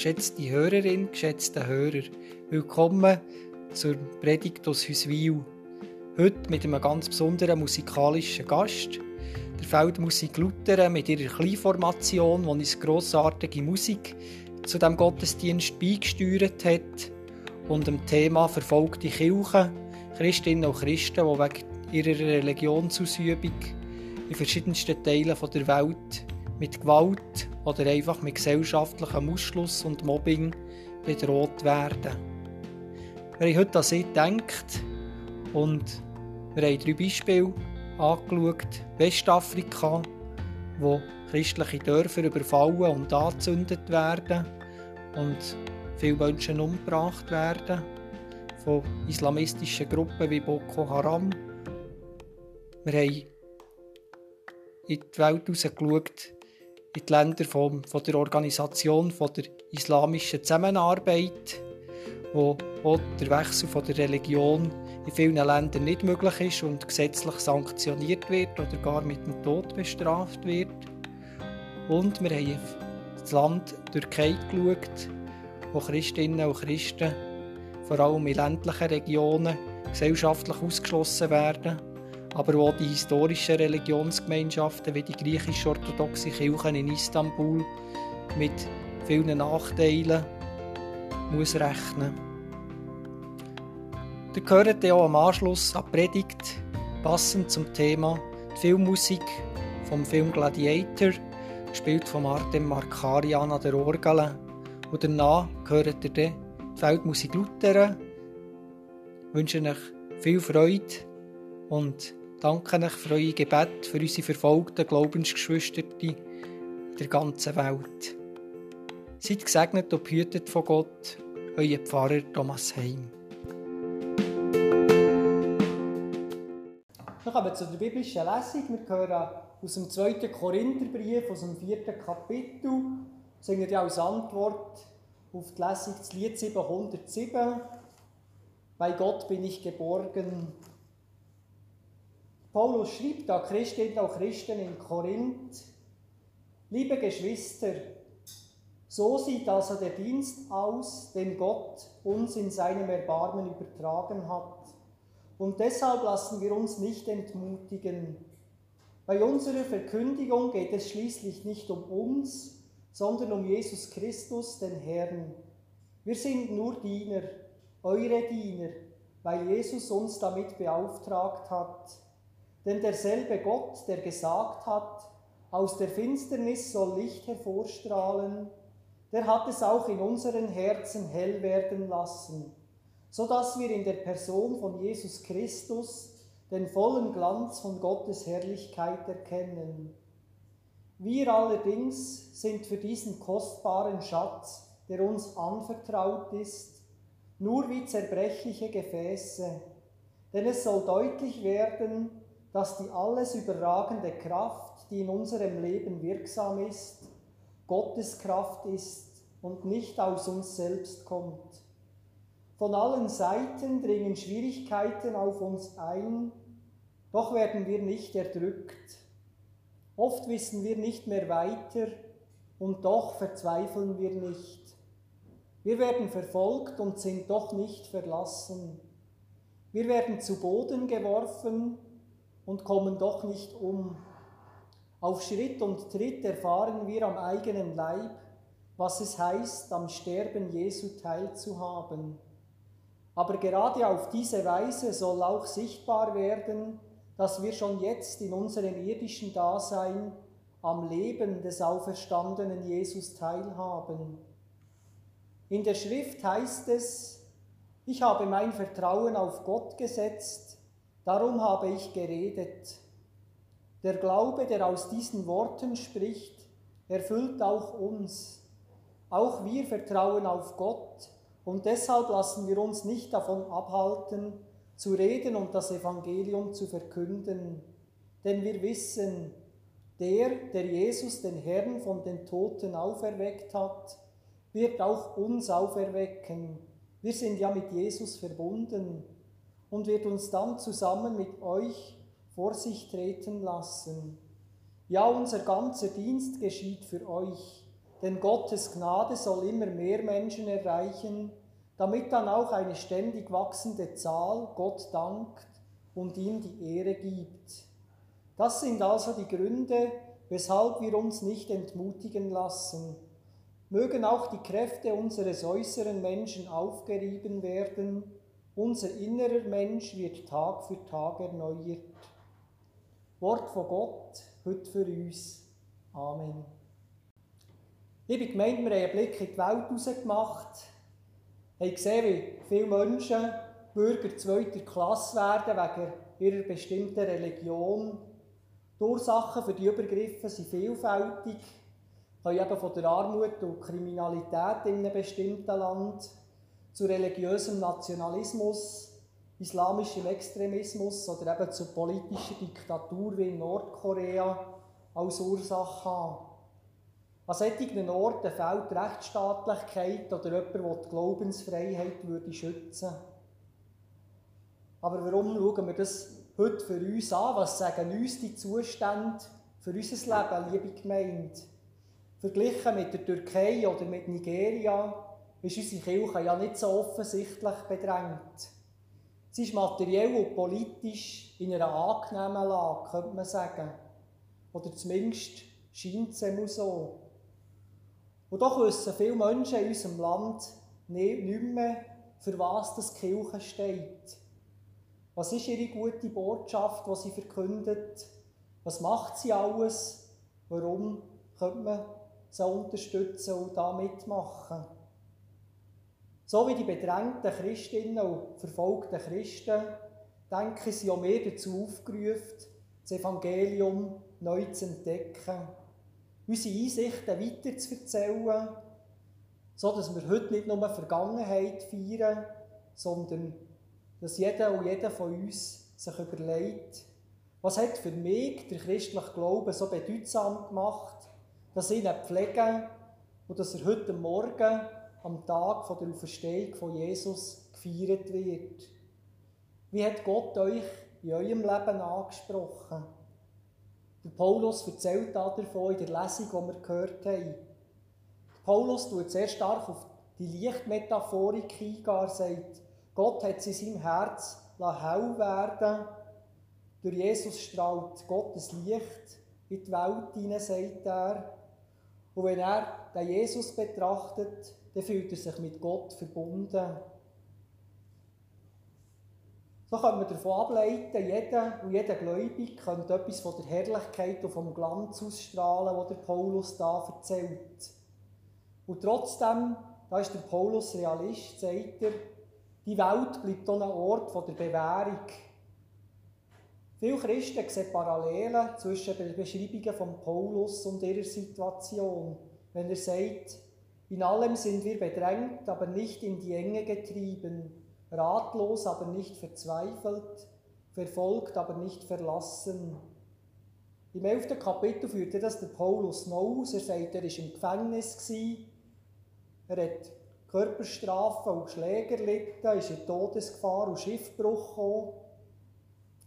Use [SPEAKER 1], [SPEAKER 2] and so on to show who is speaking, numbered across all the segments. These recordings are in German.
[SPEAKER 1] geschätzte Hörerin, geschätzte Hörer. Willkommen zur Predigt aus Hüswil. Heute mit einem ganz besonderen musikalischen Gast, der Feldmusik Luther mit ihrer Kleinformation, die uns grossartige Musik zu dem Gottesdienst beigesteuert hat und dem Thema verfolgte Kirchen, Christinnen und Christen, die wegen ihrer Religionsausübung in verschiedensten Teilen der Welt mit Gewalt oder einfach mit gesellschaftlichem Ausschluss und Mobbing bedroht werden. Wir haben heute an sie gedacht und wir haben drei Beispiele angeschaut. Westafrika, wo christliche Dörfer überfallen und angezündet werden und viele Menschen umgebracht werden von islamistischen Gruppen wie Boko Haram. Wir haben in die Welt herausgeschaut, in die Länder von, von der Organisation von der islamischen Zusammenarbeit, wo auch der Wechsel von der Religion in vielen Ländern nicht möglich ist und gesetzlich sanktioniert wird oder gar mit dem Tod bestraft wird. Und wir haben das Land Türkei geschaut, wo Christinnen und Christen vor allem in ländlichen Regionen gesellschaftlich ausgeschlossen werden aber auch die historischen Religionsgemeinschaften wie die griechisch-orthodoxe Kirche in Istanbul mit vielen Nachteilen muss rechnen. Ihr gehört ja auch am Anschluss an Predigt, passend zum Thema die Filmmusik vom Film Gladiator, gespielt von Artem Markarian an der Orgel. Und danach gehört ihr die Feldmusik Luther. Ich wünsche euch viel Freude und danke euch für euer Gebet für unsere verfolgten Glaubensgeschwister in der ganzen Welt. Seid gesegnet und behütet von Gott, euer Pfarrer Thomas Heim. Wir kommen zu der biblischen Lesung. Wir hören aus dem 2. Korintherbrief, aus dem 4. Kapitel, singen ja als Antwort auf die Lesung das Lied 707. Bei Gott bin ich geborgen, Paulus schreibt an Christinnen und Christen in Korinth, liebe Geschwister, so sieht also der Dienst aus, den Gott uns in seinem Erbarmen übertragen hat. Und deshalb lassen wir uns nicht entmutigen. Bei unserer Verkündigung geht es schließlich nicht um uns, sondern um Jesus Christus, den Herrn. Wir sind nur Diener, eure Diener, weil Jesus uns damit beauftragt hat. Denn derselbe Gott, der gesagt hat, aus der Finsternis soll Licht hervorstrahlen, der hat es auch in unseren Herzen hell werden lassen, so dass wir in der Person von Jesus Christus den vollen Glanz von Gottes Herrlichkeit erkennen. Wir allerdings sind für diesen kostbaren Schatz, der uns anvertraut ist, nur wie zerbrechliche Gefäße, denn es soll deutlich werden, dass die alles überragende Kraft, die in unserem Leben wirksam ist, Gottes Kraft ist und nicht aus uns selbst kommt. Von allen Seiten dringen Schwierigkeiten auf uns ein, doch werden wir nicht erdrückt. Oft wissen wir nicht mehr weiter und doch verzweifeln wir nicht. Wir werden verfolgt und sind doch nicht verlassen. Wir werden zu Boden geworfen und kommen doch nicht um. Auf Schritt und Tritt erfahren wir am eigenen Leib, was es heißt, am Sterben Jesu teilzuhaben. Aber gerade auf diese Weise soll auch sichtbar werden, dass wir schon jetzt in unserem irdischen Dasein am Leben des auferstandenen Jesus teilhaben. In der Schrift heißt es, ich habe mein Vertrauen auf Gott gesetzt, Darum habe ich geredet. Der Glaube, der aus diesen Worten spricht, erfüllt auch uns. Auch wir vertrauen auf Gott und deshalb lassen wir uns nicht davon abhalten, zu reden und das Evangelium zu verkünden. Denn wir wissen, der, der Jesus, den Herrn von den Toten auferweckt hat, wird auch uns auferwecken. Wir sind ja mit Jesus verbunden und wird uns dann zusammen mit euch vor sich treten lassen. Ja, unser ganzer Dienst geschieht für euch. denn Gottes Gnade soll immer mehr Menschen erreichen, damit dann auch eine ständig wachsende Zahl Gott dankt und ihm die Ehre gibt. Das sind also die Gründe, weshalb wir uns nicht entmutigen lassen. Mögen auch die Kräfte unseres äußeren Menschen aufgerieben werden, unser innerer Mensch wird Tag für Tag erneuert. Wort von Gott, heute für uns. Amen. Liebe Gemeinde, wir haben einen Blick in die Welt rausgemacht, haben gesehen, wie viele Menschen Bürger zweiter Klasse werden wegen ihrer bestimmten Religion. Die Ursachen für die Übergriffe sind vielfältig, können eben von der Armut und Kriminalität in einem bestimmten Land zu religiösem Nationalismus, islamischem Extremismus oder eben zu politischer Diktatur wie in Nordkorea als Ursache haben. An solchen Orten fehlt Rechtsstaatlichkeit oder jemand, der die Glaubensfreiheit würde schützen Aber warum schauen wir das heute für uns an? Was sagen uns die Zustände für unser Leben, liebe Gemeinde? Verglichen mit der Türkei oder mit Nigeria ist unsere Kirche ja nicht so offensichtlich bedrängt. Sie ist materiell und politisch in einer angenehmen Lage, könnte man sagen. Oder zumindest scheint es immer so. Und doch wissen viele Menschen in unserem Land nicht mehr, für was das Kirche steht. Was ist ihre gute Botschaft, die sie verkündet? Was macht sie alles? Warum könnte man sie unterstützen und da mitmachen? So wie die bedrängten Christinnen und verfolgten Christen, denke ich, sind auch wir dazu aufgerufen, das Evangelium neu zu entdecken unsere Einsichten weiterzuerzählen, so dass wir heute nicht nur Vergangenheit feiern, sondern dass jeder und jeder von uns sich überlegt, was hat für mich der christliche Glaube so bedeutsam gemacht, dass ich ihn pflege und dass er heute Morgen am Tag der Auferstehung von Jesus gefeiert wird. Wie hat Gott euch in eurem Leben angesprochen? Der Paulus erzählt davon in der Lesung, die wir gehört haben. Paulus tut sehr stark auf die Lichtmetaphorik. Er sagt, Gott hat sie in seinem Herz hell werden Durch Jesus strahlt Gottes Licht in die Welt hinein, sagt er. Und wenn er den Jesus betrachtet, dann fühlt er sich mit Gott verbunden. So können wir davon ableiten, jeder und jeder Gläubige könnte etwas von der Herrlichkeit und vom Glanz ausstrahlen, was der Paulus da erzählt. Und trotzdem, da ist der Paulus Realist, sagt er, die Welt bleibt auch ein Ort der Bewährung. Viele Christen sehen Parallelen zwischen den Beschreibungen von Paulus und ihrer Situation, wenn er sagt, in allem sind wir bedrängt, aber nicht in die Enge getrieben ratlos, aber nicht verzweifelt, verfolgt, aber nicht verlassen. Im 11. Kapitel führte das der Paulus noch aus. Er sagt, er war im Gefängnis. Er hat Körperstrafen und Schläge erlitten, ist in Todesgefahr und Schiffbruch gekommen,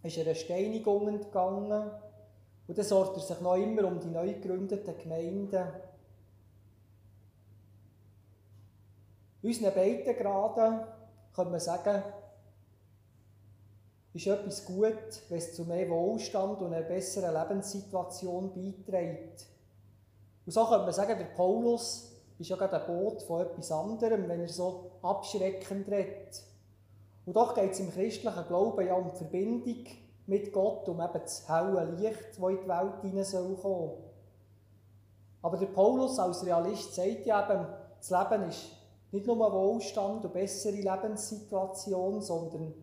[SPEAKER 1] ist einer Steinigung entgangen. Und dann sorgt er sich noch immer um die neu gegründeten Gemeinden. Unseren Breitengraden könnte man sagen, ist etwas gut, wenn es zu mehr Wohlstand und einer besseren Lebenssituation beiträgt. Und so könnte man sagen, der Paulus ist ja gerade ein Boot von etwas anderem, wenn er so abschreckend redet. Und doch geht es im christlichen Glauben ja um die Verbindung mit Gott, um eben das helle Licht, das in die Welt hinein soll kommen. Aber der Paulus als Realist sagt ja eben, das Leben ist nicht nur Wohlstand und bessere Lebenssituation, sondern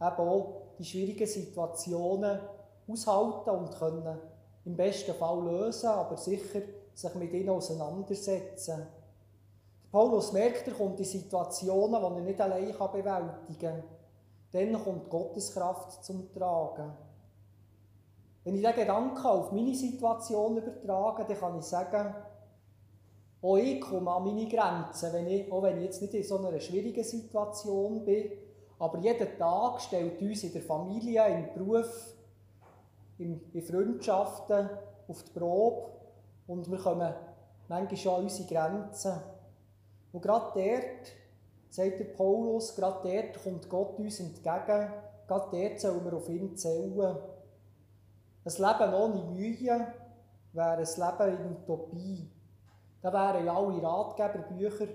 [SPEAKER 1] eben auch die schwierigen Situationen aushalten und können im besten Fall lösen, aber sicher sich mit ihnen auseinandersetzen. Paulus merkt, er kommt in Situationen, die er nicht allein bewältigen kann. Dann kommt Gottes Kraft zum Tragen. Wenn ich diesen Gedanken auf meine Situation übertrage, dann kann ich sagen, auch ich komme an meine Grenzen, wenn ich, auch wenn ich jetzt nicht in so einer schwierigen Situation bin. Aber jeder Tag stellt uns in der Familie, im Beruf, in, in Freundschaften auf die Probe. Und wir kommen manchmal schon an unsere Grenzen. Und gerade dort, sagt der Paulus, gerade dort kommt Gott uns entgegen, gerade dort sollen wir auf ihn zählen. Ein Leben ohne Mühe wäre ein Leben in Utopie. Da wären ja alle Ratgeberbücher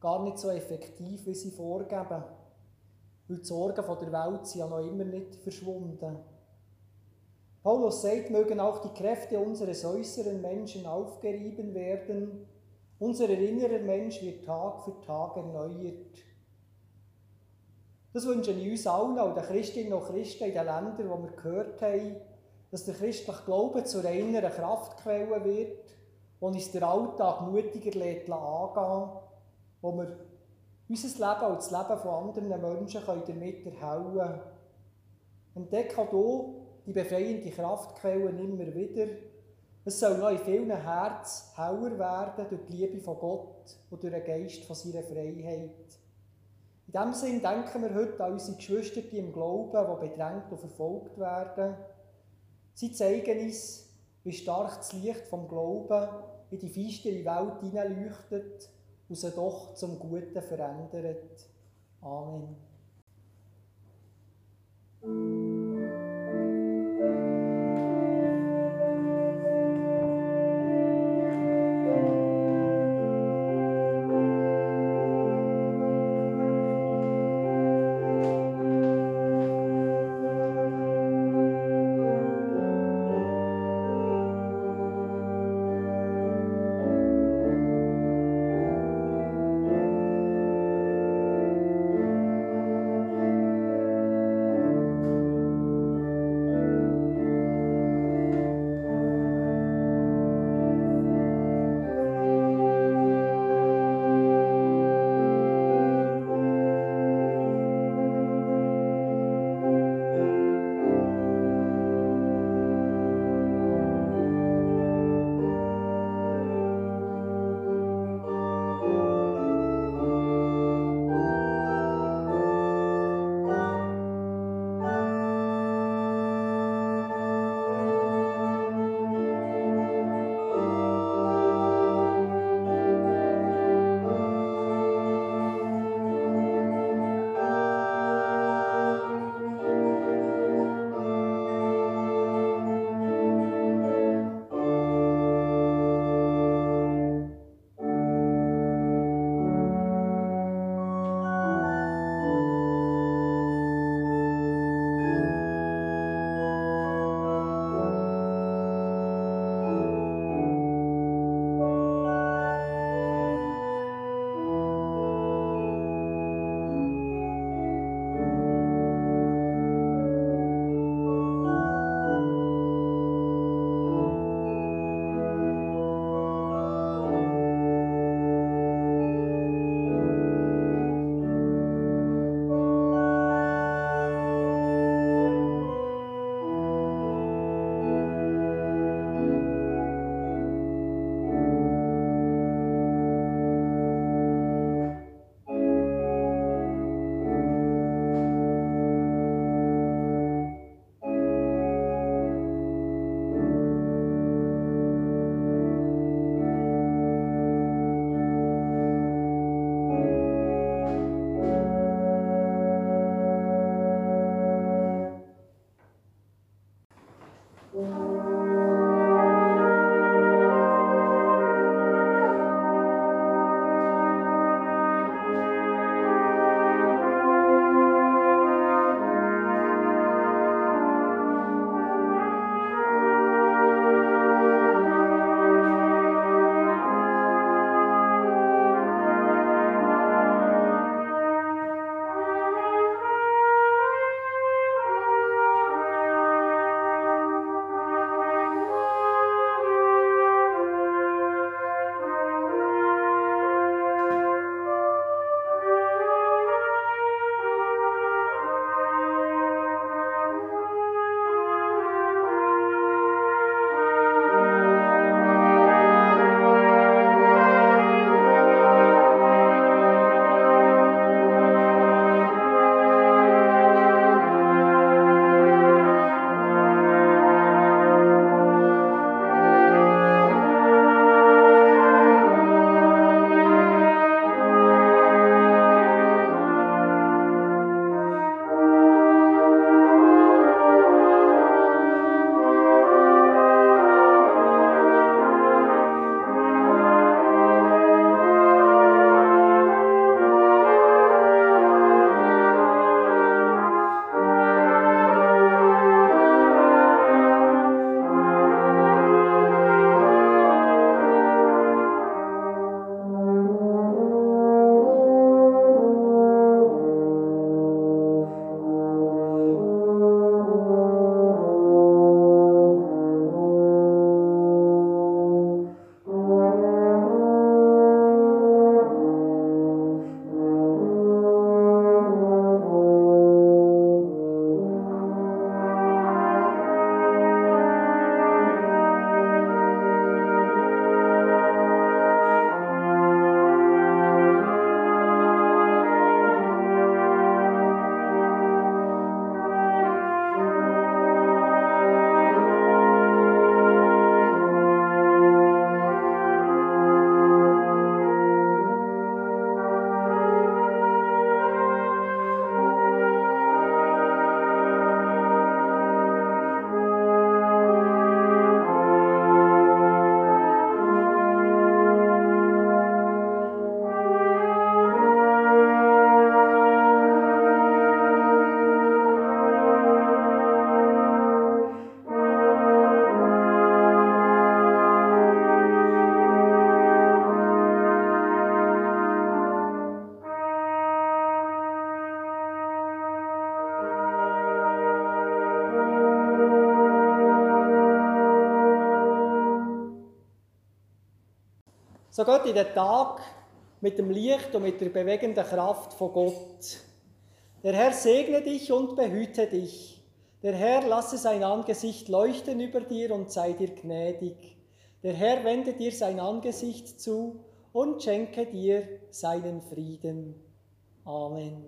[SPEAKER 1] gar nicht so effektiv, wie sie vorgeben. Weil die Sorgen der Welt sind ja noch immer nicht verschwunden. Paulus sagt, mögen auch die Kräfte unseres äußeren Menschen aufgerieben werden. Unser innerer Mensch wird Tag für Tag erneuert. Das wünsche ich uns allen, auch den Christinnen und Christen in den Ländern, wo wir gehört haben, dass der christliche Glaube zu einer Kraftquelle wird, wo uns der Alltag mutiger lässt angehen, wo wir unser Leben und das Leben von anderen Menschen damit erhellen können. Entdecke auch die befreiende Kraftquelle immer wieder. Es soll noch in vielen Herzen heller werden durch die Liebe von Gott und durch den Geist von seiner Freiheit. In diesem Sinn denken wir heute an unsere Geschwister die im Glauben, die bedrängt und verfolgt werden. Sie zeigen uns, wie stark das Licht vom Glauben in die feistere Welt hineinleuchtet und sie doch zum Guten verändert. Amen. So geht in den Tag mit dem Licht und mit der bewegenden Kraft von Gott. Der Herr segne dich und behüte dich. Der Herr lasse sein Angesicht leuchten über dir und sei dir gnädig. Der Herr wende dir sein Angesicht zu und schenke dir seinen Frieden. Amen.